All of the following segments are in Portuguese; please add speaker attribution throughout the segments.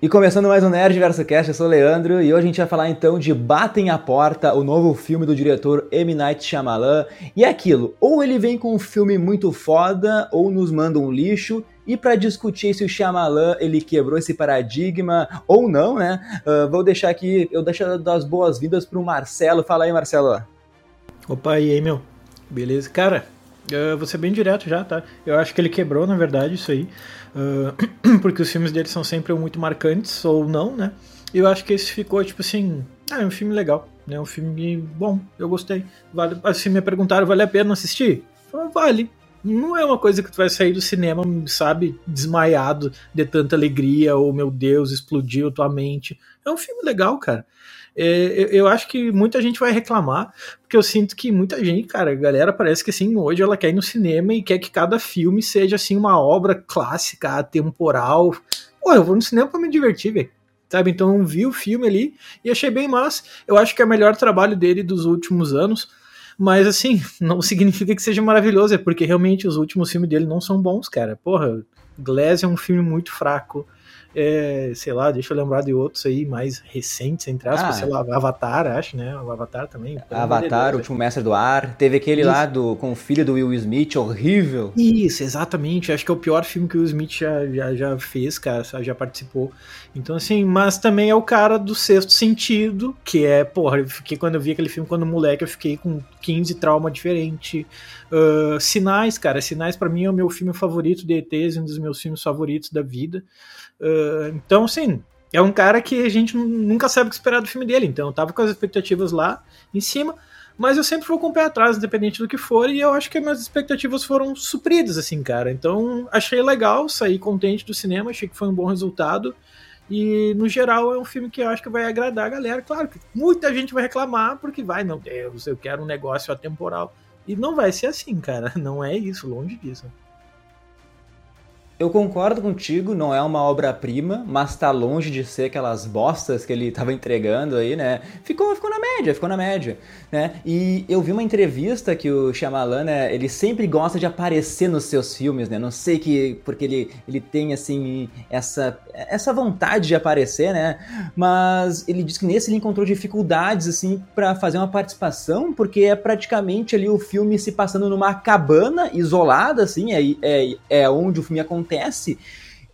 Speaker 1: E começando mais um Nerd Verso Cast, eu sou o Leandro e hoje a gente vai falar então de Batem a Porta, o novo filme do diretor M. Night Shyamalan. E é aquilo, ou ele vem com um filme muito foda, ou nos manda um lixo. E para discutir se o Shyamalan ele quebrou esse paradigma ou não, né? Uh, vou deixar aqui, eu deixo das boas-vindas pro Marcelo. Fala aí, Marcelo.
Speaker 2: Opa, e aí, meu? Beleza? Cara, eu vou ser bem direto já, tá? Eu acho que ele quebrou, na verdade, isso aí. Uh, porque os filmes dele são sempre muito marcantes, ou não, né? E eu acho que esse ficou, tipo assim, ah, é um filme legal, né? Um filme bom, eu gostei. Vale, assim, me perguntaram, vale a pena assistir? Falei, vale. Não é uma coisa que tu vai sair do cinema, sabe, desmaiado de tanta alegria, ou meu Deus, explodiu tua mente. É um filme legal, cara. É, eu acho que muita gente vai reclamar, porque eu sinto que muita gente, cara, galera parece que assim, hoje ela quer ir no cinema e quer que cada filme seja assim uma obra clássica, atemporal. Pô, eu vou no cinema para me divertir, velho. Sabe? Então vi o filme ali e achei bem massa. Eu acho que é o melhor trabalho dele dos últimos anos. Mas assim, não significa que seja maravilhoso, é porque realmente os últimos filmes dele não são bons, cara. Porra, Glass é um filme muito fraco é, sei lá, deixa eu lembrar de outros aí mais recentes, entre aspas, ah, sei lá, Avatar, acho, né? O Avatar também.
Speaker 1: Avatar, o último mestre do ar. Teve aquele Isso. lá do, com o filho do Will Smith, horrível.
Speaker 2: Isso, exatamente. Acho que é o pior filme que o Will Smith já, já, já fez, cara, já participou. Então, assim, mas também é o cara do sexto sentido, que é, porra, eu fiquei, quando eu vi aquele filme quando moleque, eu fiquei com 15 trauma diferente. Uh, Sinais, cara, Sinais para mim é o meu filme favorito de ETs, um dos meus filmes favoritos da vida. Uh, então, sim, é um cara que a gente nunca sabe o que esperar do filme dele. Então, eu tava com as expectativas lá em cima, mas eu sempre vou com o pé atrás, independente do que for, e eu acho que as minhas expectativas foram supridas, assim, cara. Então, achei legal, saí contente do cinema, achei que foi um bom resultado. E, no geral, é um filme que eu acho que vai agradar a galera. Claro que muita gente vai reclamar, porque vai, meu Deus, eu quero um negócio atemporal. E não vai ser assim, cara. Não é isso, longe disso.
Speaker 1: Eu concordo contigo, não é uma obra-prima, mas tá longe de ser aquelas bostas que ele tava entregando aí, né? Ficou, ficou na média, ficou na média, né? E eu vi uma entrevista que o Shyamalan, né, ele sempre gosta de aparecer nos seus filmes, né? Não sei que porque ele, ele tem assim essa essa vontade de aparecer, né? Mas ele disse que nesse ele encontrou dificuldades assim para fazer uma participação, porque é praticamente ali o filme se passando numa cabana isolada assim, é, é, é onde o filme acontece acontece.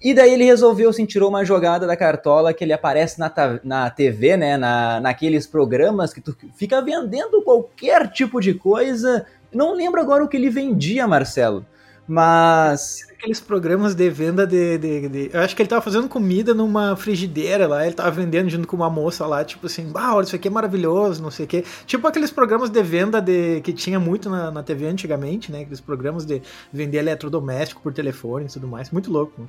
Speaker 1: E daí ele resolveu, assim, tirou uma jogada da cartola que ele aparece na, na TV, né? Na, naqueles programas que tu fica vendendo qualquer tipo de coisa. Não lembro agora o que ele vendia, Marcelo. Mas.
Speaker 2: Aqueles programas de venda de, de, de, Eu acho que ele tava fazendo comida numa frigideira lá, ele tava vendendo junto com uma moça lá, tipo assim, ah, olha, isso aqui é maravilhoso, não sei o quê. Tipo aqueles programas de venda de que tinha muito na, na TV antigamente, né? Aqueles programas de vender eletrodoméstico por telefone e tudo mais. Muito louco. Né?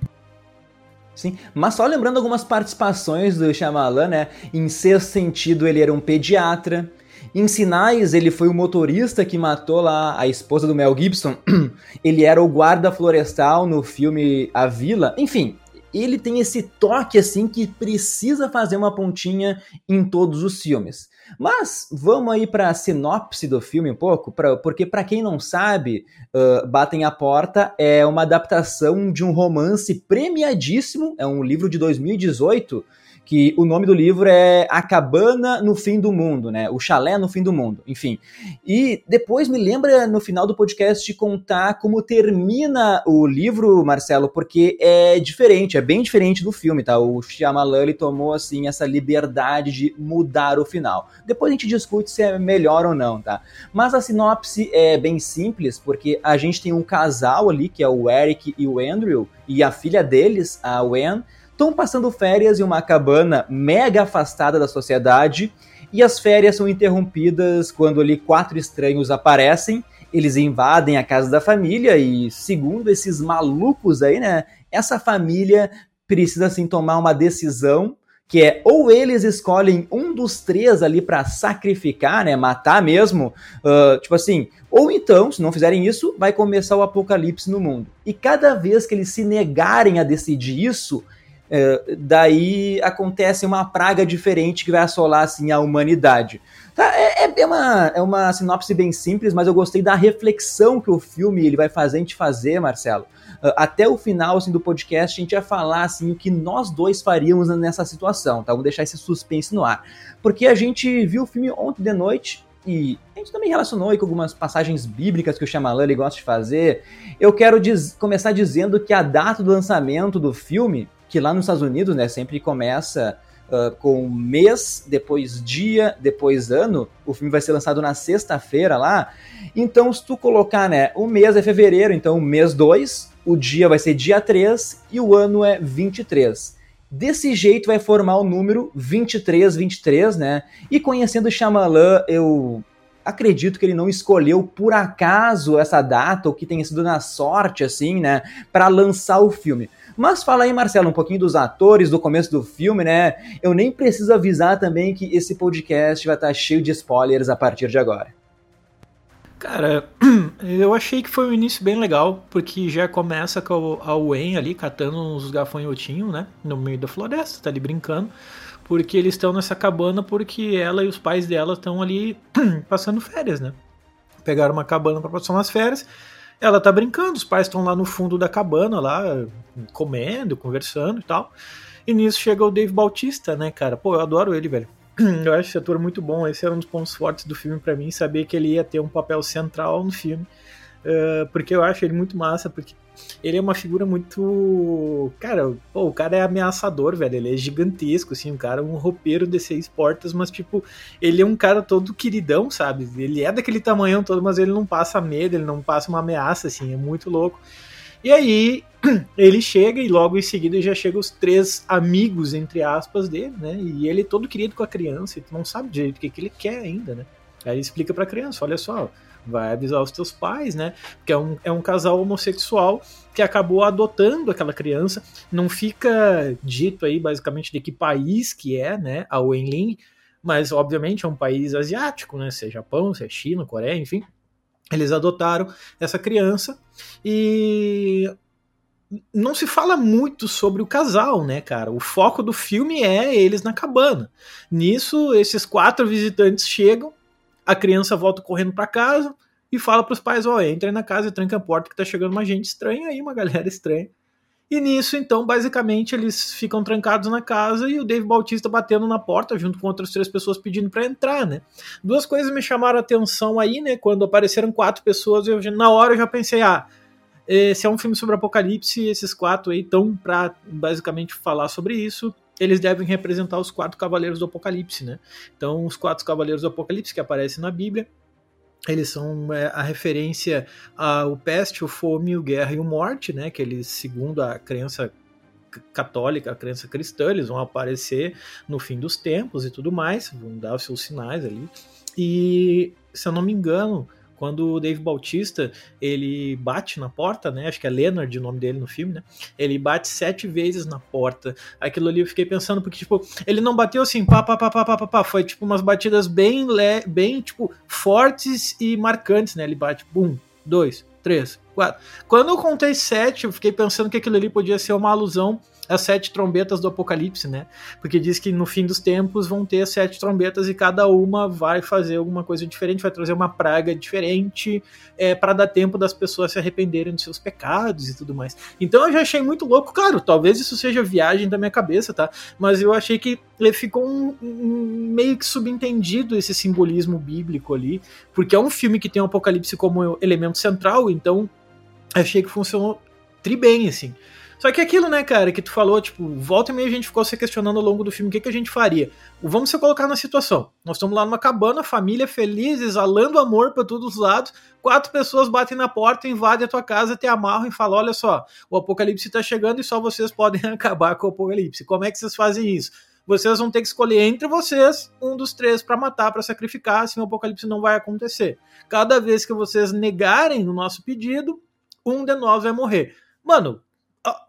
Speaker 1: Sim, mas só lembrando algumas participações do Shyamalan, né? Em sexto sentido, ele era um pediatra. Em Sinais, ele foi o motorista que matou lá a esposa do Mel Gibson. ele era o guarda florestal no filme A Vila. Enfim, ele tem esse toque assim que precisa fazer uma pontinha em todos os filmes. Mas vamos aí para a sinopse do filme um pouco, pra, porque para quem não sabe, uh, Batem a Porta é uma adaptação de um romance premiadíssimo, é um livro de 2018 que o nome do livro é A Cabana no Fim do Mundo, né? O Chalé no Fim do Mundo, enfim. E depois me lembra no final do podcast contar como termina o livro, Marcelo, porque é diferente, é bem diferente do filme, tá? O Shyamalan ele tomou assim essa liberdade de mudar o final. Depois a gente discute se é melhor ou não, tá? Mas a sinopse é bem simples, porque a gente tem um casal ali que é o Eric e o Andrew e a filha deles, a Wen, estão passando férias em uma cabana mega afastada da sociedade e as férias são interrompidas quando ali quatro estranhos aparecem. Eles invadem a casa da família e, segundo esses malucos aí, né, essa família precisa assim tomar uma decisão que é ou eles escolhem um dos três ali para sacrificar, né, matar mesmo, uh, tipo assim, ou então, se não fizerem isso, vai começar o apocalipse no mundo. E cada vez que eles se negarem a decidir isso, É, daí acontece uma praga diferente que vai assolar assim a humanidade. Tá, é, é, é uma, é uma sinopse bem simples, mas eu gostei da reflexão que o filme ele vai fazer a gente fazer, Marcelo. Uh, até o final assim, do podcast, a gente vai falar assim, o que nós dois faríamos nessa situação, tá? Vamos deixar esse suspense no ar. Porque a gente viu o filme ontem de noite e a gente também relacionou aí com algumas passagens bíblicas que o Shyamalan gosta de fazer. Eu quero começar dizendo que a data do lançamento do filme, que lá nos Estados Unidos, né, sempre começa uh, com mês, depois dia, depois ano. O filme vai ser lançado na sexta-feira lá. Então, se tu colocar, né, o mês é fevereiro, então mês 2, o dia vai ser dia 3 e o ano é 23. Desse jeito vai formar o número 2323, né? E conhecendo Shyamalan, eu acredito que ele não escolheu por acaso essa data ou que tenha sido na sorte assim, né, para lançar o filme. Mas fala aí, Marcelo, um pouquinho dos atores do começo do filme, né? Eu nem preciso avisar também que esse podcast vai estar cheio de spoilers a partir de agora.
Speaker 2: Cara, eu achei que foi um início bem legal, porque já começa com a Wayne ali catando uns gafanhotinhos, né? No meio da floresta, tá ali brincando. Porque eles estão nessa cabana porque ela e os pais dela estão ali passando férias, né? Pegaram uma cabana para passar umas férias. Ela tá brincando, os pais estão lá no fundo da cabana, lá, comendo, conversando e tal. E nisso chega o Dave Bautista, né, cara? Pô, eu adoro ele, velho. Eu acho esse ator muito bom. Esse era um dos pontos fortes do filme para mim, saber que ele ia ter um papel central no filme. Uh, porque eu acho ele muito massa, porque ele é uma figura muito. Cara, pô, o cara é ameaçador, velho. Ele é gigantesco, assim, um cara, um roupeiro de seis portas, mas, tipo, ele é um cara todo queridão, sabe? Ele é daquele tamanhão todo, mas ele não passa medo, ele não passa uma ameaça, assim, é muito louco. E aí, ele chega e logo em seguida já chega os três amigos, entre aspas, dele, né? E ele é todo querido com a criança, e tu não sabe direito o que, que ele quer ainda, né? Aí ele explica pra criança: olha só, vai avisar os teus pais, né? Porque é um, é um casal homossexual que acabou adotando aquela criança. Não fica dito aí basicamente de que país que é, né? A Wenling, mas obviamente é um país asiático, né? Se é Japão, se é China, Coreia, enfim. Eles adotaram essa criança e não se fala muito sobre o casal, né, cara? O foco do filme é eles na cabana. Nisso, esses quatro visitantes chegam, a criança volta correndo para casa e fala para os pais: Ó, oh, entra na casa e tranca a porta que tá chegando uma gente estranha aí, uma galera estranha. E nisso, então, basicamente, eles ficam trancados na casa e o Dave Bautista batendo na porta, junto com outras três pessoas pedindo para entrar, né? Duas coisas me chamaram a atenção aí, né? Quando apareceram quatro pessoas, eu, na hora eu já pensei, ah, se é um filme sobre apocalipse, esses quatro aí estão pra basicamente falar sobre isso. Eles devem representar os quatro cavaleiros do apocalipse, né? Então, os quatro cavaleiros do apocalipse que aparecem na Bíblia eles são é, a referência ao peste, o fome, o guerra e o morte, né? Que eles, segundo a crença católica, a crença cristã, eles vão aparecer no fim dos tempos e tudo mais, vão dar os seus sinais ali. E, se eu não me engano, quando o Dave Bautista ele bate na porta, né? Acho que é Leonard o nome dele no filme, né? Ele bate sete vezes na porta. Aquilo ali eu fiquei pensando, porque, tipo, ele não bateu assim, pá, pá, pá, pá, pá, pá, pá. Foi, tipo, umas batidas bem, bem, tipo, fortes e marcantes, né? Ele bate, um, dois, três, Quando eu contei sete, eu fiquei pensando que aquilo ali podia ser uma alusão as sete trombetas do Apocalipse, né? Porque diz que no fim dos tempos vão ter sete trombetas e cada uma vai fazer alguma coisa diferente, vai trazer uma praga diferente é, para dar tempo das pessoas se arrependerem dos seus pecados e tudo mais. Então eu já achei muito louco, claro, talvez isso seja viagem da minha cabeça, tá? Mas eu achei que ficou um, um, meio que subentendido esse simbolismo bíblico ali, porque é um filme que tem o Apocalipse como elemento central, então achei que funcionou tri bem, assim. Só que aquilo, né, cara, que tu falou, tipo, volta e meia a gente ficou se questionando ao longo do filme o que, que a gente faria. Vamos se colocar na situação. Nós estamos lá numa cabana, família feliz, exalando amor para todos os lados. Quatro pessoas batem na porta, invadem a tua casa, te amarram e falam: olha só, o apocalipse tá chegando e só vocês podem acabar com o apocalipse. Como é que vocês fazem isso? Vocês vão ter que escolher entre vocês um dos três para matar, para sacrificar, assim o apocalipse não vai acontecer. Cada vez que vocês negarem o nosso pedido, um de nós vai morrer. Mano,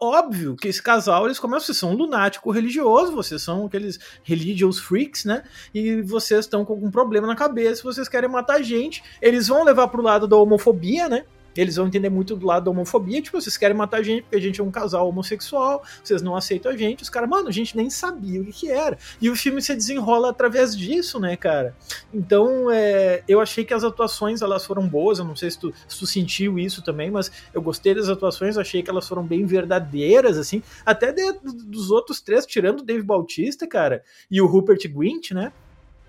Speaker 2: óbvio que esse casal, eles começam, vocês são um lunático religioso, vocês são aqueles religious freaks, né? E vocês estão com algum problema na cabeça, vocês querem matar gente, eles vão levar pro lado da homofobia, né? Eles vão entender muito do lado da homofobia, tipo, vocês querem matar a gente porque a gente é um casal homossexual, vocês não aceitam a gente, os caras, mano, a gente nem sabia o que, que era. E o filme se desenrola através disso, né, cara? Então, é, eu achei que as atuações, elas foram boas, eu não sei se tu, se tu sentiu isso também, mas eu gostei das atuações, achei que elas foram bem verdadeiras, assim, até de, dos outros três, tirando o Dave Bautista, cara, e o Rupert Grint, né?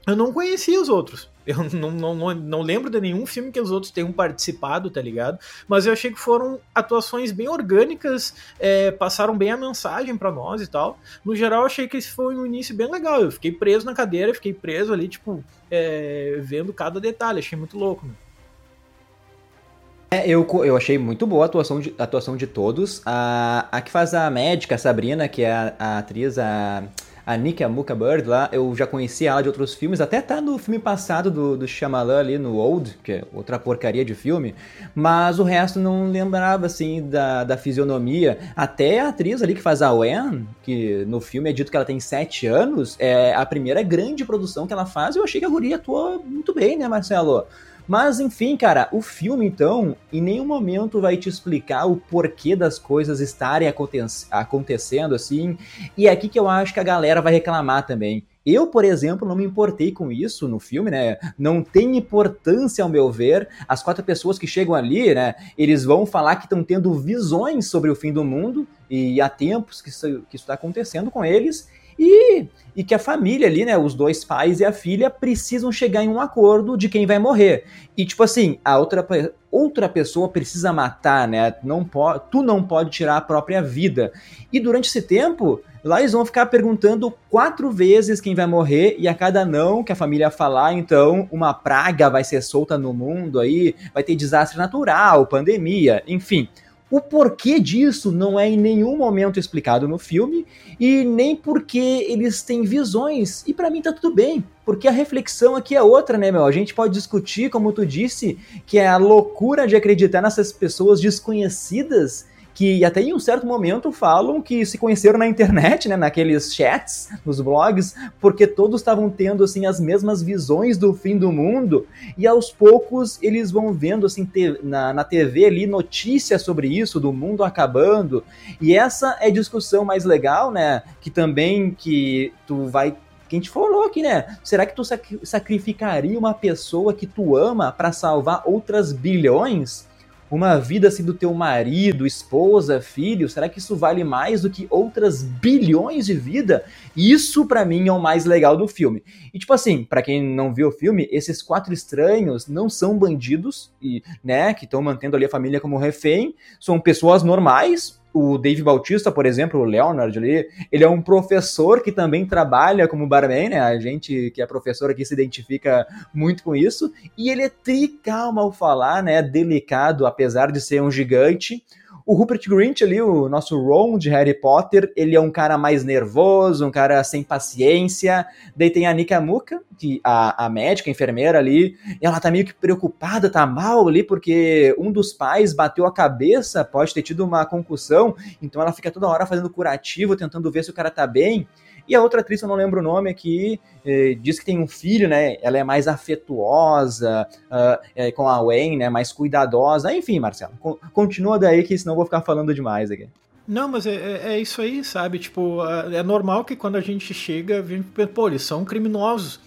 Speaker 2: Eu não conhecia os outros. Eu não, não, não, não, lembro de nenhum filme que os outros tenham participado, tá ligado? Mas eu achei que foram atuações bem orgânicas, é, passaram bem a mensagem para nós e tal. No geral, eu achei que esse foi um início bem legal. Eu fiquei preso na cadeira, fiquei preso ali, tipo, é, vendo cada detalhe. Achei muito louco, né?
Speaker 1: É, eu, eu achei muito boa a atuação de, a atuação de todos. A, a que faz a médica, a Sabrina, que é a, a atriz, a a Nick Amuka Bird lá, eu já conhecia ela de outros filmes, até tá no filme passado do, do Shyamalan ali, no Old, que é outra porcaria de filme, mas o resto não lembrava, assim, da, da fisionomia. Até a atriz ali que faz a Wen, que no filme é dito que ela tem sete anos, é a primeira grande produção que ela faz, eu achei que a guria atuou muito bem, né, Marcelo? Mas enfim, cara, o filme então em nenhum momento vai te explicar o porquê das coisas estarem acontecendo assim. E é aqui que eu acho que a galera vai reclamar também. Eu, por exemplo, não me importei com isso no filme, né? Não tem importância, ao meu ver. As quatro pessoas que chegam ali, né? Eles vão falar que estão tendo visões sobre o fim do mundo e há tempos que isso está acontecendo com eles. E, e que a família ali, né, os dois pais e a filha precisam chegar em um acordo de quem vai morrer. E tipo assim, a outra outra pessoa precisa matar, né? Não pode, tu não pode tirar a própria vida. E durante esse tempo, lá eles vão ficar perguntando quatro vezes quem vai morrer e a cada não que a família falar, então uma praga vai ser solta no mundo aí, vai ter desastre natural, pandemia, enfim. O porquê disso não é em nenhum momento explicado no filme e nem porque eles têm visões. E para mim tá tudo bem, porque a reflexão aqui é outra, né, meu? A gente pode discutir, como tu disse, que é a loucura de acreditar nessas pessoas desconhecidas que até em um certo momento falam que se conheceram na internet, né, naqueles chats, nos blogs, porque todos estavam tendo assim as mesmas visões do fim do mundo e aos poucos eles vão vendo assim na, na TV ali notícias sobre isso do mundo acabando e essa é a discussão mais legal, né, que também que tu vai que a gente falou aqui, né? Será que tu sacrificaria uma pessoa que tu ama para salvar outras bilhões? Uma vida assim do teu marido, esposa, filho, será que isso vale mais do que outras bilhões de vida? Isso para mim é o mais legal do filme. E tipo assim, para quem não viu o filme, esses quatro estranhos não são bandidos e, né, que estão mantendo ali a família como refém, são pessoas normais, o Dave Bautista, por exemplo, o Leonard ali, ele é um professor que também trabalha como barman, né? A gente que é professor aqui se identifica muito com isso. E ele é tricalma ao falar, né? Delicado, apesar de ser um gigante. O Rupert Grint ali, o nosso Ron de Harry Potter, ele é um cara mais nervoso, um cara sem paciência. Daí tem a Nika Muka, que a, a médica, a enfermeira ali, ela tá meio que preocupada, tá mal ali, porque um dos pais bateu a cabeça, pode ter tido uma concussão, então ela fica toda hora fazendo curativo, tentando ver se o cara tá bem. E a outra atriz, eu não lembro o nome aqui, eh, diz que tem um filho, né? Ela é mais afetuosa uh, é, com a Wayne, né? Mais cuidadosa. Enfim, Marcelo, continua daí que senão eu vou ficar falando demais aqui.
Speaker 2: Não, mas é, é, é isso aí, sabe? Tipo, é normal que quando a gente chega, a gente pô, eles são criminosos.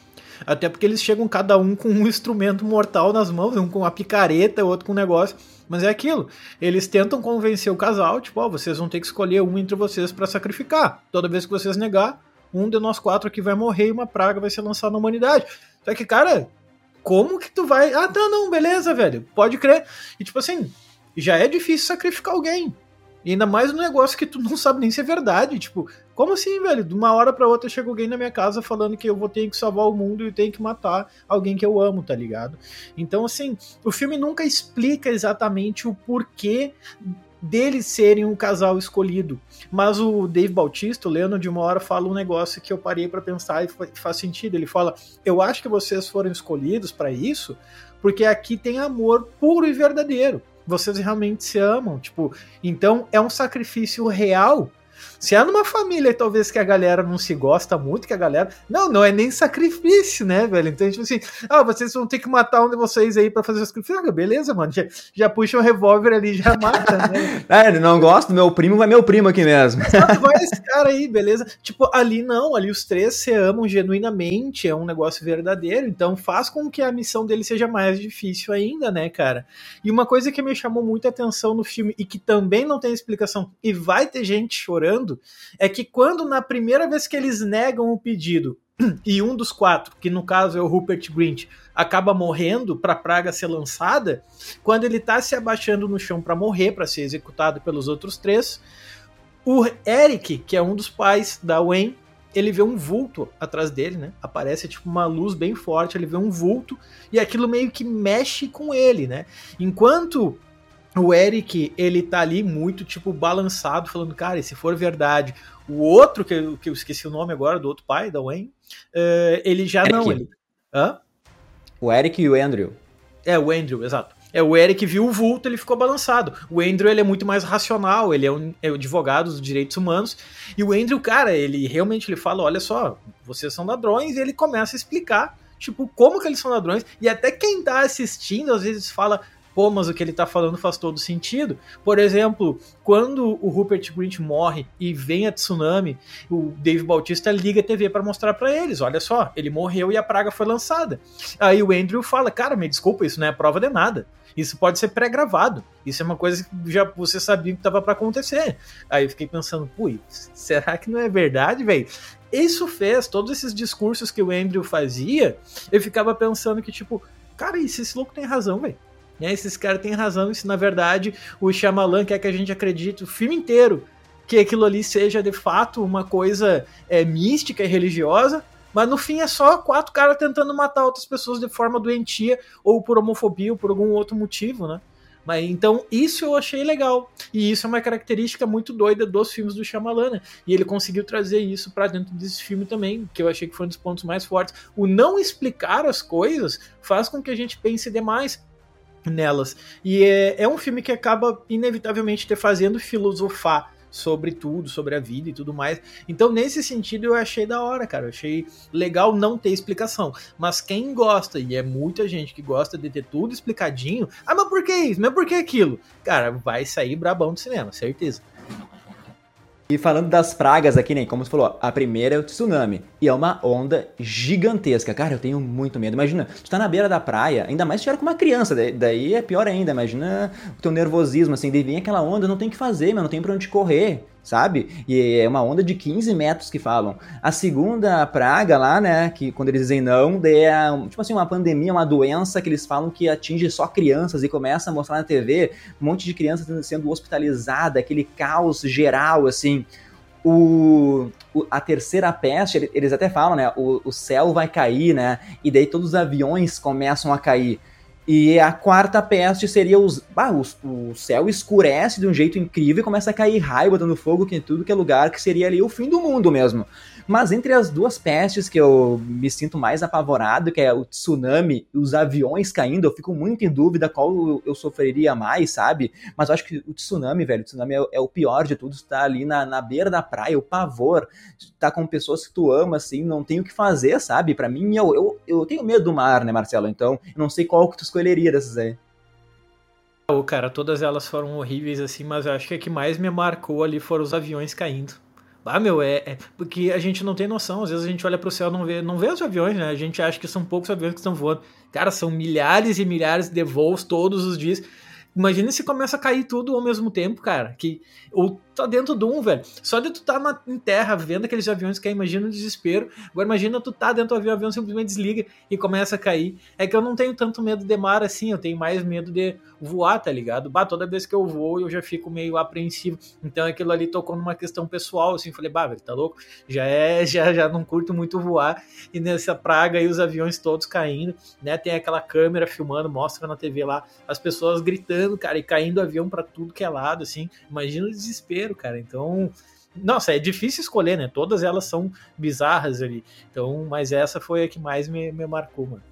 Speaker 2: Até porque eles chegam cada um com um instrumento mortal nas mãos, um com uma picareta, outro com um negócio. Mas é aquilo. Eles tentam convencer o casal, tipo, ó, oh, vocês vão ter que escolher um entre vocês para sacrificar. Toda vez que vocês negar, um de nós quatro aqui vai morrer e uma praga vai ser lançada na humanidade. Só que, cara, como que tu vai. Ah, tá, não, beleza, velho. Pode crer. E tipo assim, já é difícil sacrificar alguém. E ainda mais um negócio que tu não sabe nem se é verdade. Tipo, como assim, velho? De uma hora para outra chega alguém na minha casa falando que eu vou ter que salvar o mundo e tenho que matar alguém que eu amo, tá ligado? Então, assim, o filme nunca explica exatamente o porquê deles serem um casal escolhido. Mas o Dave Bautista, o Leonard, de uma hora fala um negócio que eu parei para pensar e faz sentido. Ele fala: Eu acho que vocês foram escolhidos para isso porque aqui tem amor puro e verdadeiro. Vocês realmente se amam. Tipo, então é um sacrifício real Se é numa família, talvez que a galera não se gosta muito, que a galera. Não, não é nem sacrifício, né, velho? Então, tipo assim, ah, vocês vão ter que matar um de vocês aí pra fazer o sacrifício. Ah, beleza, mano. Já, já puxa um revólver ali já mata, né?
Speaker 1: é, não gosto, meu primo vai meu primo aqui mesmo.
Speaker 2: vai esse cara aí, beleza? Tipo, ali não, ali os três se amam genuinamente, é um negócio verdadeiro, então faz com que a missão dele seja mais difícil ainda, né, cara? E uma coisa que me chamou muita atenção no filme e que também não tem explicação e vai ter gente chorando é que quando na primeira vez que eles negam o pedido e um dos quatro, que no caso é o Rupert Grint, acaba morrendo para a praga ser lançada, quando ele está se abaixando no chão para morrer, para ser executado pelos outros três, o Eric, que é um dos pais da Wayne, ele vê um vulto atrás dele, né? Aparece tipo uma luz bem forte, ele vê um vulto e aquilo meio que mexe com ele, né? Enquanto o Eric, ele tá ali muito, tipo, balançado, falando, cara, e se for verdade, o outro, que eu, que eu esqueci o nome agora, do outro pai, da Wayne, uh, ele já Eric. não. Ele...
Speaker 1: Hã? O Eric e o Andrew.
Speaker 2: É, o Andrew, exato. É, o Eric viu o vulto, ele ficou balançado. O Andrew, ele é muito mais racional, ele é um, é um advogado dos direitos humanos. E o Andrew, cara, ele realmente ele fala, olha só, vocês são ladrões, e ele começa a explicar, tipo, como que eles são ladrões. E até quem tá assistindo, às vezes fala, pô, mas o que ele tá falando faz todo sentido. Por exemplo, quando o Rupert Grint morre e vem a tsunami, o Dave Bautista liga a TV para mostrar para eles, olha só, ele morreu e a praga foi lançada. Aí o Andrew fala, cara, me desculpa, isso não é prova de nada. Isso pode ser pré-gravado. Isso é uma coisa que já você sabia que estava para acontecer. Aí eu fiquei pensando, pui, será que não é verdade, velho? Isso fez todos esses discursos que o Andrew fazia, eu ficava pensando que tipo, cara, se esse louco tem razão, velho? Né? Esses caras têm razão, isso na verdade o Shyamalan quer que a gente acredite o filme inteiro que aquilo ali seja de fato uma coisa é, mística e religiosa, mas no fim é só quatro caras tentando matar outras pessoas de forma doentia ou por homofobia ou por algum outro motivo, né? Mas então isso eu achei legal. E isso é uma característica muito doida dos filmes do Shyamalan, né? E ele conseguiu trazer isso para dentro desse filme também, que eu achei que foi um dos pontos mais fortes. O não explicar as coisas faz com que a gente pense demais nelas. E é, é um filme que acaba inevitavelmente te fazendo filosofar sobre tudo, sobre a vida e tudo mais. Então, nesse sentido, eu achei da hora, cara. Eu achei legal não ter explicação. Mas quem gosta, e é muita gente que gosta de ter tudo explicadinho, ah, mas por que isso? Mas por que aquilo? Cara, vai sair brabão do cinema, certeza.
Speaker 1: E falando das pragas aqui, nem né, como você falou, a primeira é o tsunami. E é uma onda gigantesca. Cara, eu tenho muito medo. Imagina, tu tá na beira da praia, ainda mais se tiver com uma criança, daí é pior ainda. Imagina o teu nervosismo, assim, daí vem aquela onda, não tem o que fazer, mas não tem pra onde correr sabe? E é uma onda de 15 metros que falam. A segunda praga lá, né, que quando eles dizem não, é tipo assim, uma pandemia, uma doença que eles falam que atinge só crianças e começa a mostrar na TV um monte de crianças sendo hospitalizada, aquele caos geral, assim. O, o, a terceira peste, eles até falam, né? O, o céu vai cair, né? E daí todos os aviões começam a cair. E a quarta peste seria os. Ah, o, o, céu escurece de um jeito incrível e começa a cair raio botando fogo em tudo que é lugar, que seria ali o fim do mundo mesmo. Mas entre as duas pestes que eu me sinto mais apavorado, que é o tsunami e os aviões caindo, eu fico muito em dúvida qual eu sofreria mais, sabe? Mas eu acho que o tsunami, velho, o tsunami é, é o pior de tudo, tá ali na, na beira da praia, o pavor, tá com pessoas que tu ama, assim, não tem o que fazer, sabe? Para mim, eu, eu, eu tenho medo do mar, né, Marcelo? Então, não sei qual que tu escolheria dessas aí.
Speaker 2: Cara, todas elas foram horríveis, assim, mas eu acho que a que mais me marcou ali foram os aviões caindo. Ah, meu, é, é, porque a gente não tem noção. Às vezes a gente olha para o céu e não vê, não vê os aviões, né? A gente acha que são poucos aviões que estão voando. Cara, são milhares e milhares de voos todos os dias. Imagina se começa a cair tudo ao mesmo tempo, cara. Que, ou tá dentro de um, velho. Só de tu tá na, em terra vendo aqueles aviões que imagina o desespero. Agora imagina tu tá dentro do avião, o avião simplesmente desliga e começa a cair. É que eu não tenho tanto medo de mar assim, eu tenho mais medo de voar, tá ligado? Bah, toda vez que eu vou eu já fico meio apreensivo. Então aquilo ali tocou numa questão pessoal, assim, falei, bah, velho, tá louco? Já é, já, já não curto muito voar. E nessa praga aí os aviões todos caindo, né? Tem aquela câmera filmando, mostra na TV lá as pessoas gritando, cara, e caindo avião para tudo que é lado, assim. Imagina o desespero, cara. Então, nossa, é difícil escolher, né? Todas elas são bizarras ali. Então, mas essa foi a que mais me, me marcou, mano.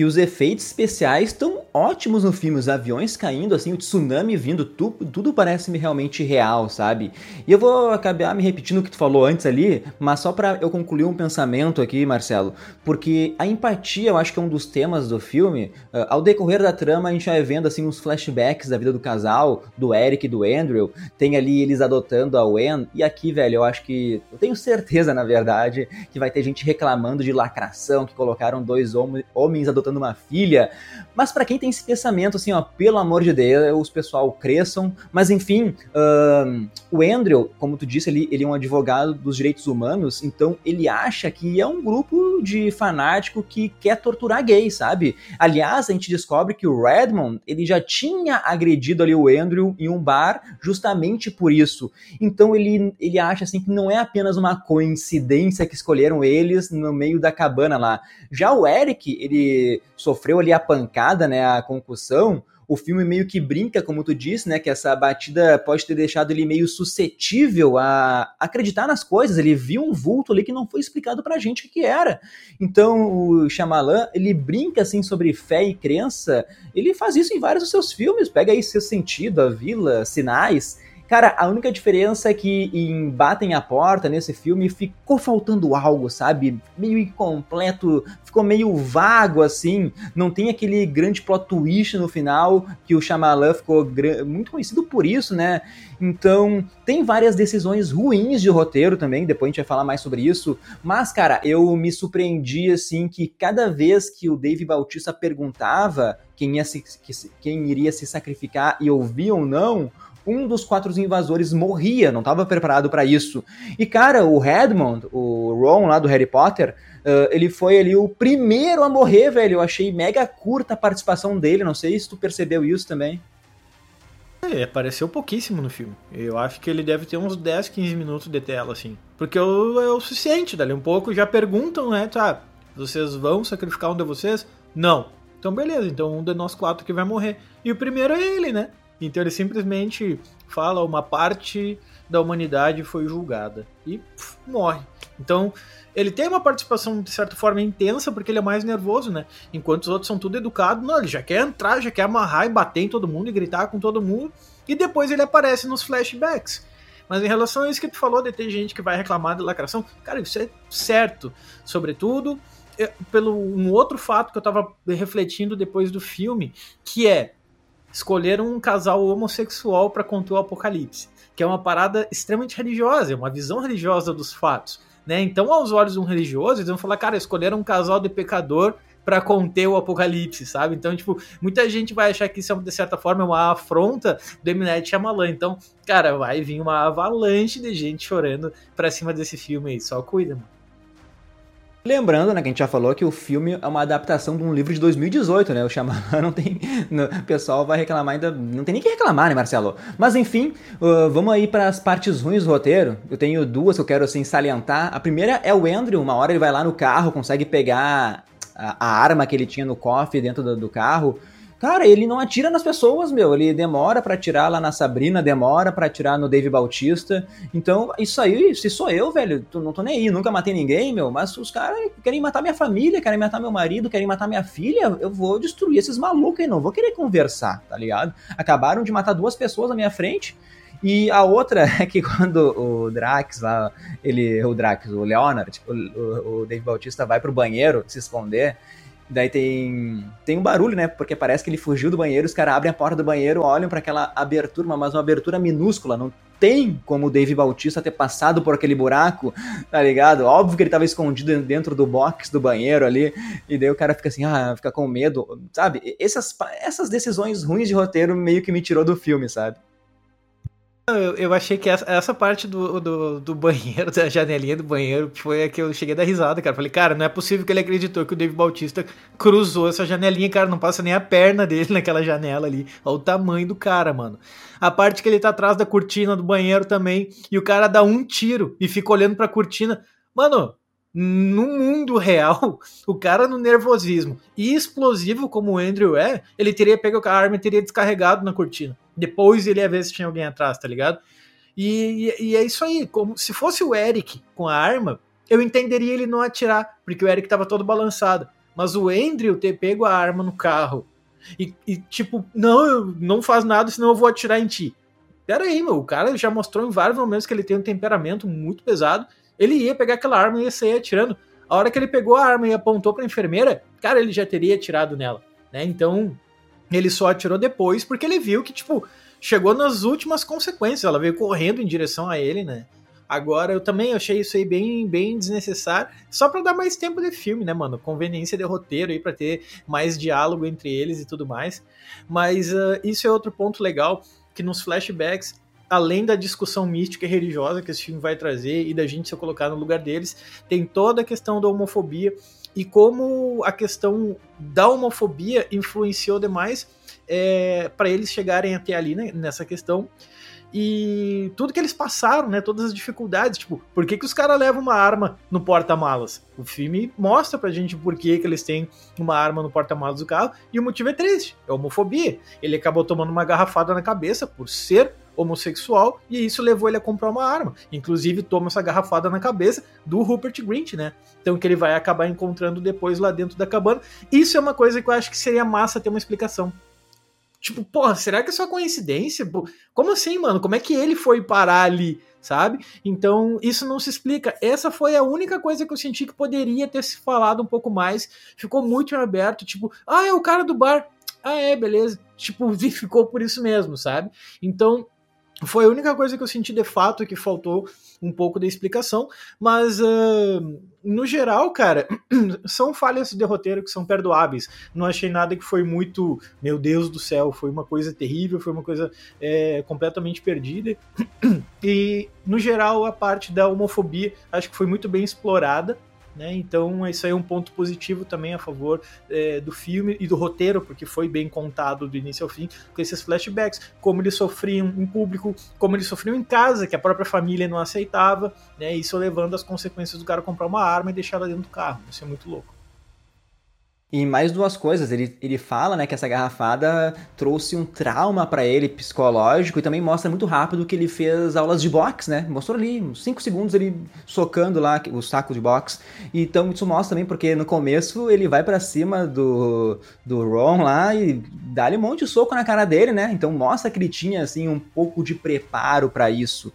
Speaker 1: E os efeitos especiais estão ótimos no filme, os aviões caindo, assim, o tsunami vindo, tudo, tudo parece realmente real, sabe? E eu vou acabar me repetindo o que tu falou antes ali, mas só para eu concluir um pensamento aqui, Marcelo, porque a empatia eu acho que é um dos temas do filme. Uh, ao decorrer da trama, a gente vai vendo, assim, uns flashbacks da vida do casal, do Eric e do Andrew, tem ali eles adotando a Wen, e aqui, velho, eu acho que, eu tenho certeza, na verdade, que vai ter gente reclamando de lacração, que colocaram dois homens adotando adotando uma filha. Mas para quem tem esse pensamento, assim, ó, pelo amor de Deus, os pessoal cresçam. Mas enfim, o Andrew, como tu disse, ele, ele é um advogado dos direitos humanos, então ele acha que é um grupo de fanático que quer torturar gays, sabe? Aliás, a gente descobre que o Redmond, ele já tinha agredido ali o Andrew em um bar justamente por isso. Então ele, ele acha assim que não é apenas uma coincidência que escolheram eles no meio da cabana lá. Já o Eric, ele sofreu ali a pancada, né, a concussão, o filme meio que brinca, como tu disse, né, que essa batida pode ter deixado ele meio suscetível a acreditar nas coisas. Ele viu um vulto ali que não foi explicado pra gente o que era. Então, o Shyamalan, ele brinca assim sobre fé e crença. Ele faz isso em vários dos seus filmes. Pega aí Seu Sentido, A Vila, Sinais. Cara, a única diferença é que em Batem a Porta, nesse filme, ficou faltando algo, sabe? Meio incompleto, ficou meio vago, assim. Não tem aquele grande plot twist no final, que o Shyamalan ficou muito conhecido por isso, né? Então, tem várias decisões ruins de roteiro também, depois a gente vai falar mais sobre isso. Mas, cara, eu me surpreendi, assim, que cada vez que o Dave Bautista perguntava quem, ia se, quem iria se sacrificar e ouvia ou não, um dos quatro invasores morria, não estava preparado para isso. E cara, o Redmond, o Ron lá do Harry Potter, uh, ele foi ali o primeiro a morrer, velho. Eu achei mega curta a participação dele, não sei se tu percebeu isso também.
Speaker 2: É, apareceu pouquíssimo no filme. Eu acho que ele deve ter uns 10, 15 minutos de tela, assim. Porque é o, suficiente, dali um pouco já perguntam, né, tá, vocês vão sacrificar um de vocês? Não. Então beleza, então um de nós quatro que vai morrer. E o primeiro é ele, né? Então ele simplesmente fala uma parte da humanidade foi julgada e pff, morre. Então ele tem uma participação de certa forma intensa porque ele é mais nervoso, né? Enquanto os outros são tudo educados, não, ele já quer entrar, já quer amarrar e bater em todo mundo e gritar com todo mundo e depois ele aparece nos flashbacks. Mas em relação a isso que tu falou de ter gente que vai reclamar de lacração, cara, isso é certo. Sobretudo é, pelo um outro fato que eu tava refletindo depois do filme, que é escolheram um casal homossexual para conter o apocalipse, que é uma parada extremamente religiosa, é uma visão religiosa dos fatos. Né? Então, aos olhos de um religioso, eles vão falar, cara, escolheram um casal de pecador para conter o apocalipse, sabe? Então, tipo, muita gente vai achar que isso, de certa forma, é uma afronta do M. Shyamalan. Então, cara, vai vir uma avalanche de gente chorando pra cima desse filme aí. Só cuida, mano.
Speaker 1: Lembrando, né, que a gente já falou que o filme é uma adaptação de um livro de 2018, né? O Shyamalan não tem... o pessoal vai reclamar ainda... Não tem nem que reclamar, né, Marcelo? Mas, enfim, uh, vamos aí para as partes ruins do roteiro. Eu tenho duas que eu quero, assim, salientar. A primeira é o Andrew. Uma hora ele vai lá no carro, consegue pegar a, a arma que ele tinha no cofre dentro do, do carro Cara, ele não atira nas pessoas, meu. Ele demora para atirar lá na Sabrina, demora para atirar no Dave Bautista. Então, isso aí, se sou eu, velho, não tô nem aí, nunca matei ninguém, meu. Mas os caras querem matar minha família, querem matar meu marido, querem matar minha filha. Eu vou destruir esses malucos aí, não vou querer conversar, tá ligado? Acabaram de matar duas pessoas na minha frente. E a outra é que quando o Drax lá, ele, o Drax, o Leonard, o, o, o Dave Bautista vai pro banheiro se esconder, Daí tem tem um barulho, né? Porque parece que ele fugiu do banheiro, os caras abrem a porta do banheiro, olham para aquela abertura, mas uma abertura minúscula, não tem como o Dave Bautista ter passado por aquele buraco, tá ligado? Óbvio que ele tava escondido dentro do box do banheiro ali, e daí o cara fica assim, ah, fica com medo, sabe? Essas, essas decisões ruins de roteiro meio que me tirou do filme, sabe?
Speaker 2: Eu, eu achei que essa, essa parte do, do, do, banheiro, da janelinha do banheiro, foi a que eu cheguei a dar risada, cara. Falei, cara, não é possível que ele acreditou que o Dave Bautista cruzou essa janelinha, cara. Não passa nem a perna dele naquela janela ali. Olha o tamanho do cara, mano. A parte que ele tá atrás da cortina do banheiro também, e o cara dá um tiro e fica olhando pra cortina. Mano, no mundo real, o cara no nervosismo e explosivo como o Andrew é, ele teria pego a arma e teria descarregado na cortina. Depois ele ia ver se tinha alguém atrás, tá ligado? E, e, é isso aí. Como se fosse o Eric com a arma, eu entenderia ele não atirar, porque o Eric tava todo balançado. Mas o Andrew ter pego a arma no carro e, e tipo, não, não faz nada, senão eu vou atirar em ti. Pera aí, meu, o cara já mostrou em vários momentos que ele tem um temperamento muito pesado. Ele ia pegar aquela arma e ia sair atirando. A hora que ele pegou a arma e apontou pra enfermeira, cara, ele já teria atirado nela, né? Então, ele só atirou depois porque ele viu que, tipo, chegou nas últimas consequências. Ela veio correndo em direção a ele, né? Agora, eu também achei isso aí bem, bem desnecessário, só para dar mais tempo de filme, né, mano? Conveniência de roteiro aí para ter mais diálogo entre eles e tudo mais. Mas uh, isso é outro ponto legal, que nos flashbacks, além da discussão mística e religiosa que esse filme vai trazer e da gente se colocar no lugar deles, tem toda a questão da homofobia e como a questão da homofobia influenciou demais é, para eles chegarem até ali né, nessa questão e tudo que eles passaram, né? Todas as dificuldades, tipo, por que, que os caras levam uma arma no porta-malas? O filme mostra pra gente por que, que eles têm uma arma no porta-malas do carro, e o motivo é triste, é homofobia. Ele acabou tomando uma garrafada na cabeça por ser homossexual, e isso levou ele a comprar uma arma. Inclusive, toma essa garrafada na cabeça do Rupert Grint, né? Então, que ele vai acabar encontrando depois lá dentro da cabana. Isso é uma coisa que eu acho que seria massa ter uma explicação Tipo, porra, será que é só coincidência? Como assim, mano? Como é que ele foi parar ali, sabe? Então, isso não se explica. Essa foi a única coisa que eu senti que poderia ter se falado um pouco mais. Ficou muito aberto, tipo, ah, é o cara do bar. Ah, é, beleza. Tipo, ficou por isso mesmo, sabe? Então, foi a única coisa que eu senti de fato que faltou um pouco da explicação, mas uh, no geral, cara, são falhas de roteiro que são perdoáveis. Não achei nada que foi muito, meu Deus do céu, foi uma coisa terrível, foi uma coisa é, completamente perdida. E no geral, a parte da homofobia acho que foi muito bem explorada. Né? Então, isso aí é um ponto positivo também a favor é, do filme e do roteiro, porque foi bem contado do início ao fim, com esses flashbacks, como eles sofriam em público, como eles sofriam em casa, que a própria família não aceitava, né? isso levando às consequências do cara comprar uma arma e deixar ela dentro do carro. Isso é muito louco.
Speaker 1: E mais duas coisas, ele, ele fala, né, que essa garrafada trouxe um trauma para ele psicológico e também mostra muito rápido que ele fez aulas de boxe, né? Mostrou ali, uns 5 segundos ele socando lá o saco de boxe. Então isso mostra também porque no começo ele vai para cima do, do Ron lá e dá-lhe um monte de soco na cara dele, né? Então mostra que ele tinha assim um pouco de preparo para isso.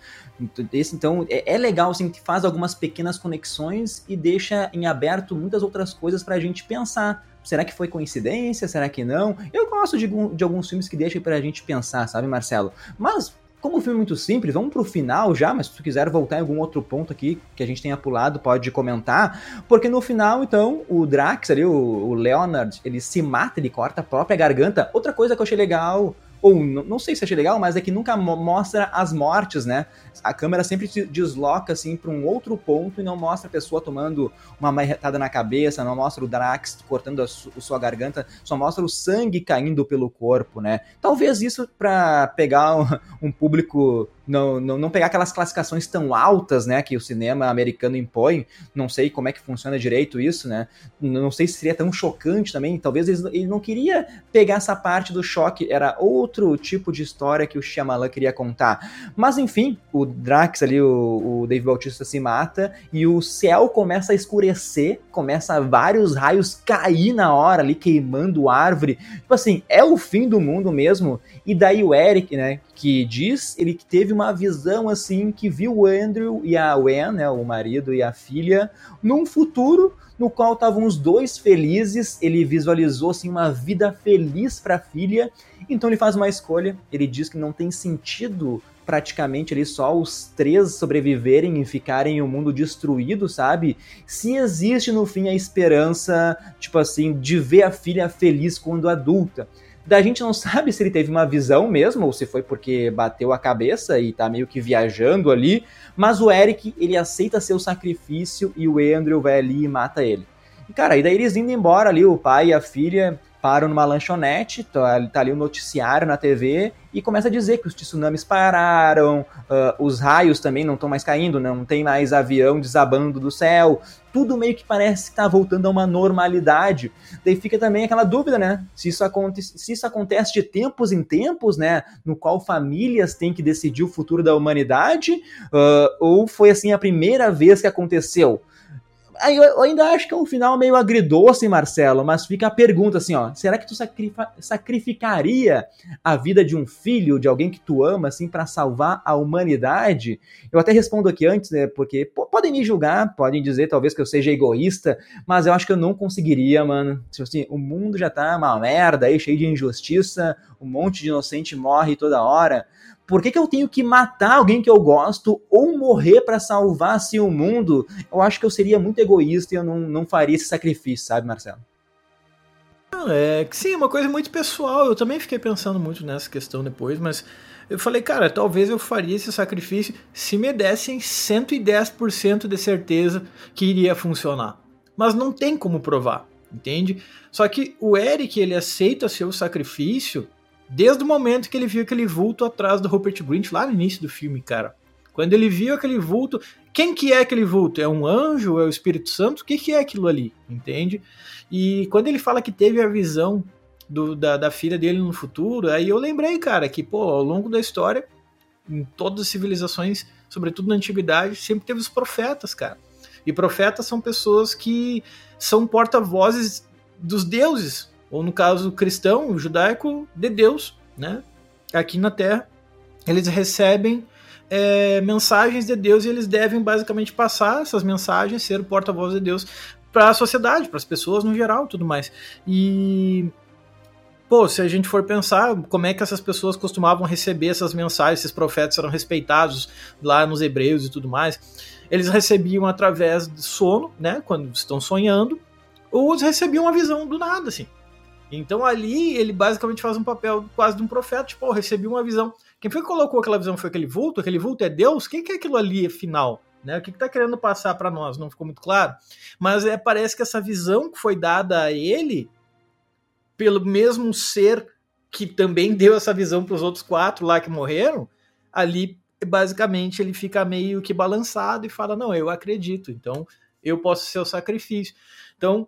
Speaker 1: Esse, então é, é, legal assim que faz algumas pequenas conexões e deixa em aberto muitas outras coisas para a gente pensar. Será que foi coincidência? Será que não? Eu gosto de, de alguns filmes que deixam pra gente pensar, sabe, Marcelo? Mas como o filme é muito simples, vamos pro final já, mas se tu quiser voltar em algum outro ponto aqui que a gente tenha pulado, pode comentar, porque no final, então, o Drax ali, o, o Leonard, ele se mata, ele corta a própria garganta. Outra coisa que eu achei legal ou não sei se achei legal, mas é que nunca mostra as mortes, né? A câmera sempre desloca assim para um outro ponto e não mostra a pessoa tomando uma marretada na cabeça, não mostra o Drax cortando a, su a sua garganta, só mostra o sangue caindo pelo corpo, né? Talvez isso para pegar um, um público não, não, não pegar aquelas classificações tão altas, né, que o cinema americano impõe. Não sei como é que funciona direito isso, né? Não sei se seria tão chocante também. Talvez ele não queria pegar essa parte do choque. Era outro tipo de história que o Shyamalan queria contar. Mas enfim, o Drax ali, o, o Dave Bautista se mata e o céu começa a escurecer, começa vários raios cair na hora ali, queimando árvore. Tipo assim, é o fim do mundo mesmo. E daí o Eric, né, que diz ele que teve uma visão assim que viu o Andrew e a Wen, né, o marido e a filha, num futuro no qual estavam os dois felizes, ele visualizou assim uma vida feliz para a filha. Então ele faz uma escolha, ele diz que não tem sentido praticamente ali só os três sobreviverem e ficarem o mundo destruído, sabe? Se existe no fim a esperança, tipo assim, de ver a filha feliz quando adulta. Da gente não sabe se ele teve uma visão mesmo, ou se foi porque bateu a cabeça e tá meio que viajando ali. Mas o Eric, ele aceita seu sacrifício e o Andrew vai ali e mata ele. E, cara, e daí eles indo embora ali, o pai e a filha param numa lanchonete, tá, tá ali o um noticiário na TV e começa a dizer que os tsunamis pararam, uh, os raios também não estão mais caindo, não tem mais avião desabando do céu, tudo meio que parece que tá voltando a uma normalidade. Daí fica também aquela dúvida, né? Se isso, acontece, se isso acontece de tempos em tempos, né? No qual famílias têm que decidir o futuro da humanidade, uh, ou foi assim a primeira vez que aconteceu? Eu ainda acho que é um final meio agridoce, Marcelo, mas fica a pergunta assim, ó, será que tu sacrificaria a vida de um filho, de alguém que tu ama, assim, para salvar a humanidade? Eu até respondo aqui antes, né, porque podem me julgar, podem dizer talvez que eu seja egoísta, mas eu acho que eu não conseguiria, mano. Tipo assim, o mundo já tá uma merda aí, cheio de injustiça, um monte de inocente morre toda hora. Por que, que eu tenho que matar alguém que eu gosto ou morrer para salvar assim o mundo? Eu acho que eu seria muito egoísta e eu não, não faria esse sacrifício, sabe, Marcelo?
Speaker 2: É sim, é uma coisa muito pessoal. Eu também fiquei pensando muito nessa questão depois, mas eu falei, cara, talvez eu faria esse sacrifício se me dessem 110% de certeza que iria funcionar. Mas não tem como provar, entende? Só que o Eric, ele aceita seu sacrifício Desde o momento que ele viu aquele vulto atrás do Rupert Grint, lá no início do filme, cara. Quando ele viu aquele vulto, quem que é aquele vulto? É um anjo? É o Espírito Santo? O que, que é aquilo ali? Entende? E quando ele fala que teve a visão do, da, da filha dele no futuro, aí eu lembrei, cara, que, pô, ao longo da história, em todas as civilizações, sobretudo na antiguidade, sempre teve os profetas, cara. E profetas são pessoas que são porta-vozes dos deuses, ou no caso cristão, judaico, de Deus, né? Aqui na Terra, eles recebem é, mensagens de Deus e eles devem basicamente passar essas mensagens, ser o porta-voz de Deus para a sociedade, para as pessoas no geral, tudo mais. E pô, se a gente for pensar como é que essas pessoas costumavam receber essas mensagens, esses profetas eram respeitados lá nos hebreus e tudo mais, eles recebiam através de sono, né, quando estão sonhando, ou eles recebiam uma visão do nada, assim. Então ali ele basicamente faz um papel quase de um profeta, tipo, oh, recebi uma visão. Quem foi que colocou aquela visão foi aquele vulto? Aquele vulto é Deus? Quem que é aquilo ali, afinal? Né? O que está querendo passar para nós? Não ficou muito claro. Mas é, parece que essa visão que foi dada a ele, pelo mesmo ser que também deu essa visão para os outros quatro lá que morreram, ali basicamente ele fica meio que balançado e fala: Não, eu acredito, então eu posso ser o sacrifício. Então,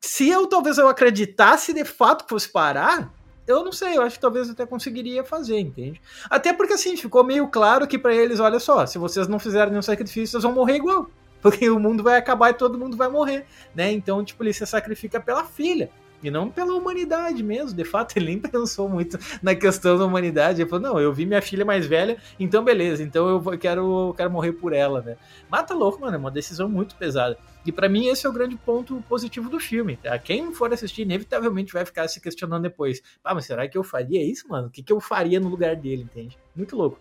Speaker 2: se eu talvez eu acreditasse de fato que fosse parar, eu não sei, eu acho que talvez até conseguiria fazer, entende? Até porque assim, ficou meio claro que para eles, olha só, se vocês não fizerem nenhum sacrifício, vocês vão morrer igual. Porque o mundo vai acabar e todo mundo vai morrer, né? Então, tipo, ele se sacrifica pela filha. E não pela humanidade mesmo. De fato, ele nem pensou muito na questão da humanidade. Ele falou: não, eu vi minha filha mais velha, então beleza, então eu quero, eu quero morrer por ela, né? Mata louco, mano, é uma decisão muito pesada. E para mim esse é o grande ponto positivo do filme. Tá? Quem for assistir, inevitavelmente vai ficar se questionando depois. Ah, mas será que eu faria isso, mano? O que, que eu faria no lugar dele, entende? Muito louco.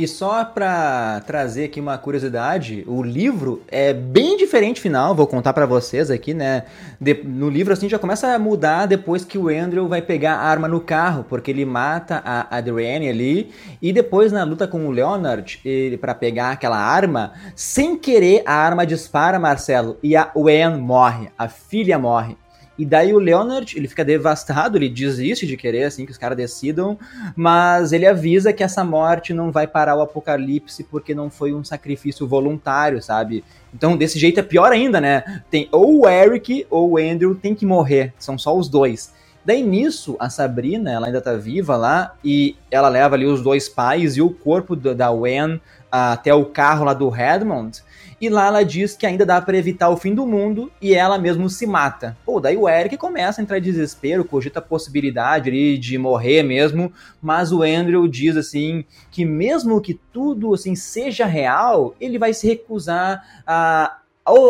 Speaker 1: E só para trazer aqui uma curiosidade, o livro é bem diferente final, vou contar para vocês aqui, né? De, no livro assim já começa a mudar depois que o Andrew vai pegar a arma no carro, porque ele mata a Adrienne ali e depois na luta com o Leonard, ele para pegar aquela arma, sem querer a arma dispara, Marcelo, e a Wen morre, a filha morre. E daí o Leonard, ele fica devastado, ele desiste de querer, assim, que os caras decidam, mas ele avisa que essa morte não vai parar o apocalipse porque não foi um sacrifício voluntário, sabe? Então, desse jeito é pior ainda, né? Tem ou o Eric ou o Andrew tem que morrer, são só os dois. Daí nisso, a Sabrina, ela ainda tá viva lá e ela leva ali os dois pais e o corpo da Wen até o carro lá do Redmond. E lá ela diz que ainda dá para evitar o fim do mundo e ela mesmo se mata. Pô, daí o Eric começa a entrar em desespero, cogita a possibilidade ali de morrer mesmo, mas o Andrew diz assim que mesmo que tudo assim seja real, ele vai se recusar a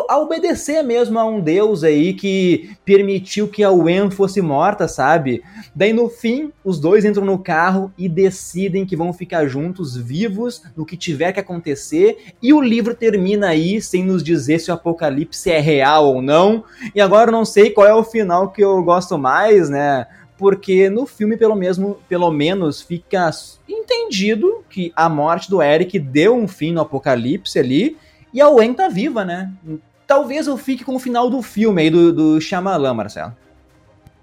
Speaker 1: a obedecer mesmo a um deus aí que permitiu que a Wen fosse morta, sabe? Daí no fim, os dois entram no carro e decidem que vão ficar juntos, vivos, no que tiver que acontecer, e o livro termina aí sem nos dizer se o apocalipse é real ou não. E agora eu não sei qual é o final que eu gosto mais, né? porque no filme pelo mesmo pelo menos fica entendido que a morte do Eric deu um fim no apocalipse ali e a Wen tá viva, né? Talvez eu fique com o final do filme aí do, do Shyamalan, Marcelo.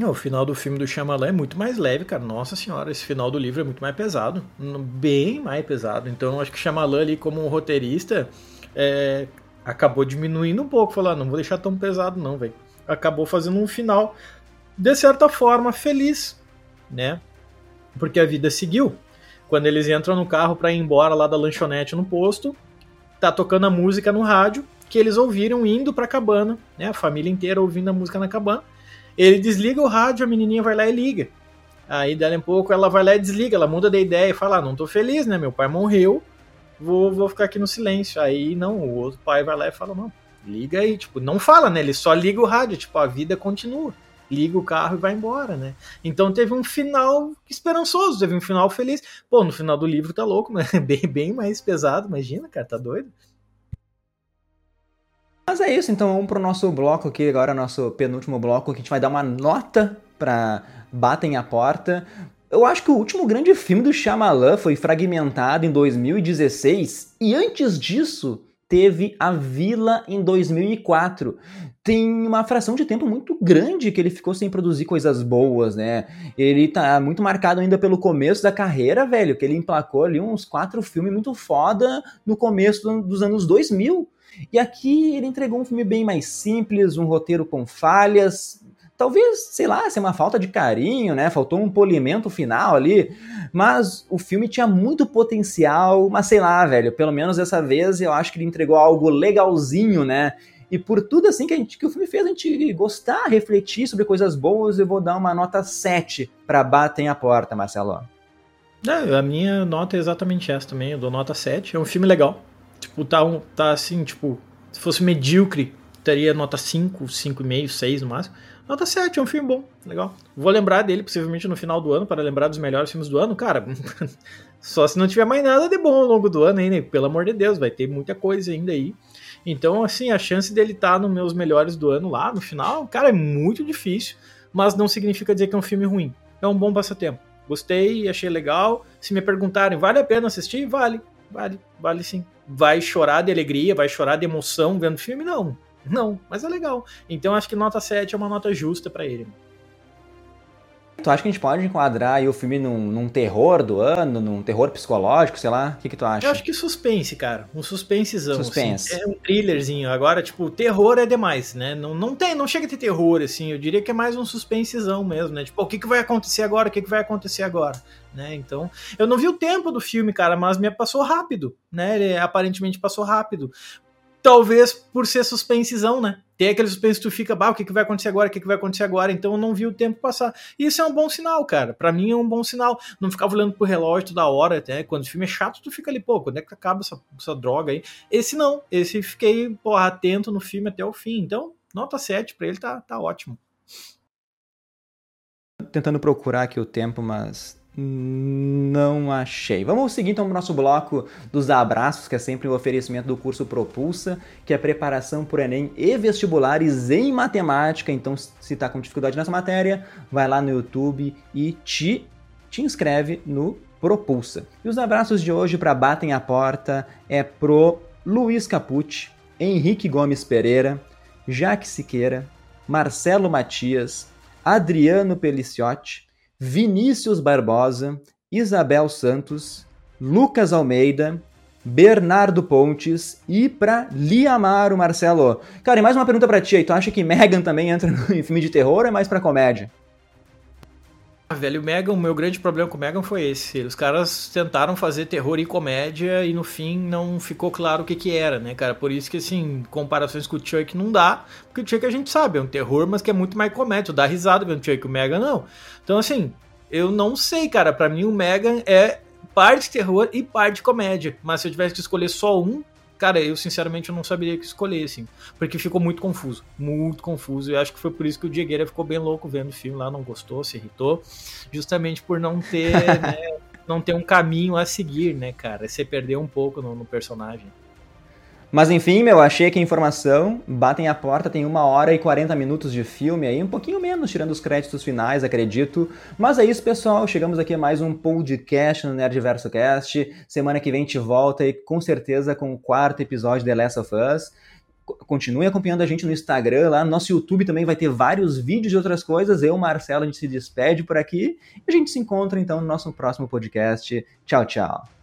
Speaker 2: O final do filme do Shyamalan é muito mais leve, cara. Nossa senhora, esse final do livro é muito mais pesado. Bem mais pesado. Então, acho que o Shyamalan ali, como um roteirista, é, acabou diminuindo um pouco. Falar, ah, não vou deixar tão pesado não, velho. Acabou fazendo um final, de certa forma, feliz, né? Porque a vida seguiu. Quando eles entram no carro para ir embora lá da lanchonete no posto, tá tocando a música no rádio que eles ouviram indo pra cabana, né? A família inteira ouvindo a música na cabana. Ele desliga o rádio, a menininha vai lá e liga. Aí, dali um pouco, ela vai lá e desliga, ela muda de ideia e fala: ah, não tô feliz, né? Meu pai morreu, vou, vou ficar aqui no silêncio. Aí, não, o outro pai vai lá e fala: não, liga aí. Tipo, não fala, né? Ele só liga o rádio, tipo, a vida continua. Liga o carro e vai embora, né? Então teve um final esperançoso, teve um final feliz. Pô, no final do livro tá louco, né? Bem, bem mais pesado, imagina, cara, tá doido.
Speaker 1: Mas é isso, então vamos pro nosso bloco aqui, agora nosso penúltimo bloco, que a gente vai dar uma nota pra Batem a Porta. Eu acho que o último grande filme do Shyamalan foi fragmentado em 2016, e antes disso teve A Vila em 2004. Tem uma fração de tempo muito grande que ele ficou sem produzir coisas boas, né? Ele tá muito marcado ainda pelo começo da carreira, velho, que ele emplacou ali uns quatro filmes muito foda no começo dos anos 2000. E aqui ele entregou um filme bem mais simples, um roteiro com falhas. Talvez, sei lá, seja uma falta de carinho, né? Faltou um polimento final ali. Mas o filme tinha muito potencial. Mas sei lá, velho, pelo menos dessa vez eu acho que ele entregou algo legalzinho, né? E por tudo assim que, a gente, que o filme fez a gente gostar, refletir sobre coisas boas, eu vou dar uma nota 7 para Batem a Porta, Marcelo.
Speaker 2: É, a minha nota é exatamente essa também, eu dou nota 7. É um filme legal. Tipo, tá, um, tá assim, tipo, se fosse medíocre, teria nota 5, 5,5, 6 no máximo. Nota 7, é um filme bom, legal. Vou lembrar dele possivelmente no final do ano, para lembrar dos melhores filmes do ano. Cara, só se não tiver mais nada de bom ao longo do ano, hein, né? Pelo amor de Deus, vai ter muita coisa ainda aí. Então, assim, a chance dele estar tá nos meus melhores do ano lá no final, cara, é muito difícil, mas não significa dizer que é um filme ruim. É um bom passatempo. Gostei, achei legal. Se me perguntarem, vale a pena assistir? Vale, vale, vale sim vai chorar de alegria, vai chorar de emoção vendo o filme? Não. Não, mas é legal. Então acho que nota 7 é uma nota justa para ele.
Speaker 1: Tu acha que a gente pode enquadrar o filme num, num, terror do ano, num terror psicológico, sei lá? O que, que tu acha?
Speaker 2: Eu acho que suspense, cara. Um suspensezão. Assim.
Speaker 1: Suspense.
Speaker 2: Assim. É um thrillerzinho. Agora, tipo, terror é demais, né? Não, não tem, não chega a ter terror, assim. Eu diria que é mais um suspensezão mesmo, né? Tipo, o que, que vai acontecer agora? O que, que vai acontecer agora? Né? Então, eu não vi o tempo do filme, cara, mas me passou rápido, né? Ele aparentemente passou rápido. Talvez por ser suspensezão, né? Tem aquele suspense que tu fica, bah, o que, que vai acontecer agora? O que, que vai acontecer agora? Então eu não vi o tempo passar. E isso é um bom sinal, cara. Para mim é um bom sinal. Não ficava olhando pro relógio toda hora, até. Quando o filme é chato, tu fica ali, pô, quando é que acaba essa, essa droga aí? Esse não. Esse fiquei, pô, atento no filme até o fim. Então, nota 7 pra ele tá, tá ótimo.
Speaker 1: Tentando procurar aqui o tempo, mas não achei. Vamos seguir então o nosso bloco dos abraços, que é sempre o um oferecimento do curso Propulsa, que é preparação por Enem e vestibulares em matemática. Então, se está com dificuldade nessa matéria, vai lá no YouTube e te, te inscreve no Propulsa. E os abraços de hoje para Batem a Porta é pro Luiz Capucci, Henrique Gomes Pereira, Jaque Siqueira, Marcelo Matias, Adriano Peliciotti, Vinícius Barbosa, Isabel Santos, Lucas Almeida, Bernardo Pontes e pra Liamaro Marcelo. Cara, e mais uma pergunta pra ti aí. Tu acha que Megan também entra em filme de terror ou é mais pra comédia?
Speaker 2: Ah, velho, o Megan, o meu grande problema com o Megan foi esse. Os caras tentaram fazer terror e comédia e no fim não ficou claro o que que era, né, cara? Por isso que, assim, comparações com o Chuck não dá, porque o Chuck a gente sabe, é um terror, mas que é muito mais comédia. Dá risada vendo o Chuck, o Megan não. Então, assim, eu não sei, cara. Para mim, o Megan é parte terror e parte comédia. Mas se eu tivesse que escolher só um, cara, eu sinceramente não saberia que escolher, assim. Porque ficou muito confuso. Muito confuso. E acho que foi por isso que o Diegueira ficou bem louco vendo o filme lá, não gostou, se irritou. Justamente por não ter, né, não ter um caminho a seguir, né, cara? Você perdeu um pouco no, no personagem.
Speaker 1: Mas enfim, meu, achei que a informação. Batem a porta, tem uma hora e 40 minutos de filme aí, um pouquinho menos, tirando os créditos finais, acredito. Mas é isso, pessoal. Chegamos aqui a mais um podcast no Nerdverso Cast. Semana que vem gente volta e com certeza com o quarto episódio de The Last of Us. Continue acompanhando a gente no Instagram, lá no nosso YouTube também vai ter vários vídeos de outras coisas. Eu, Marcelo, a gente se despede por aqui a gente se encontra então no nosso próximo podcast. Tchau, tchau.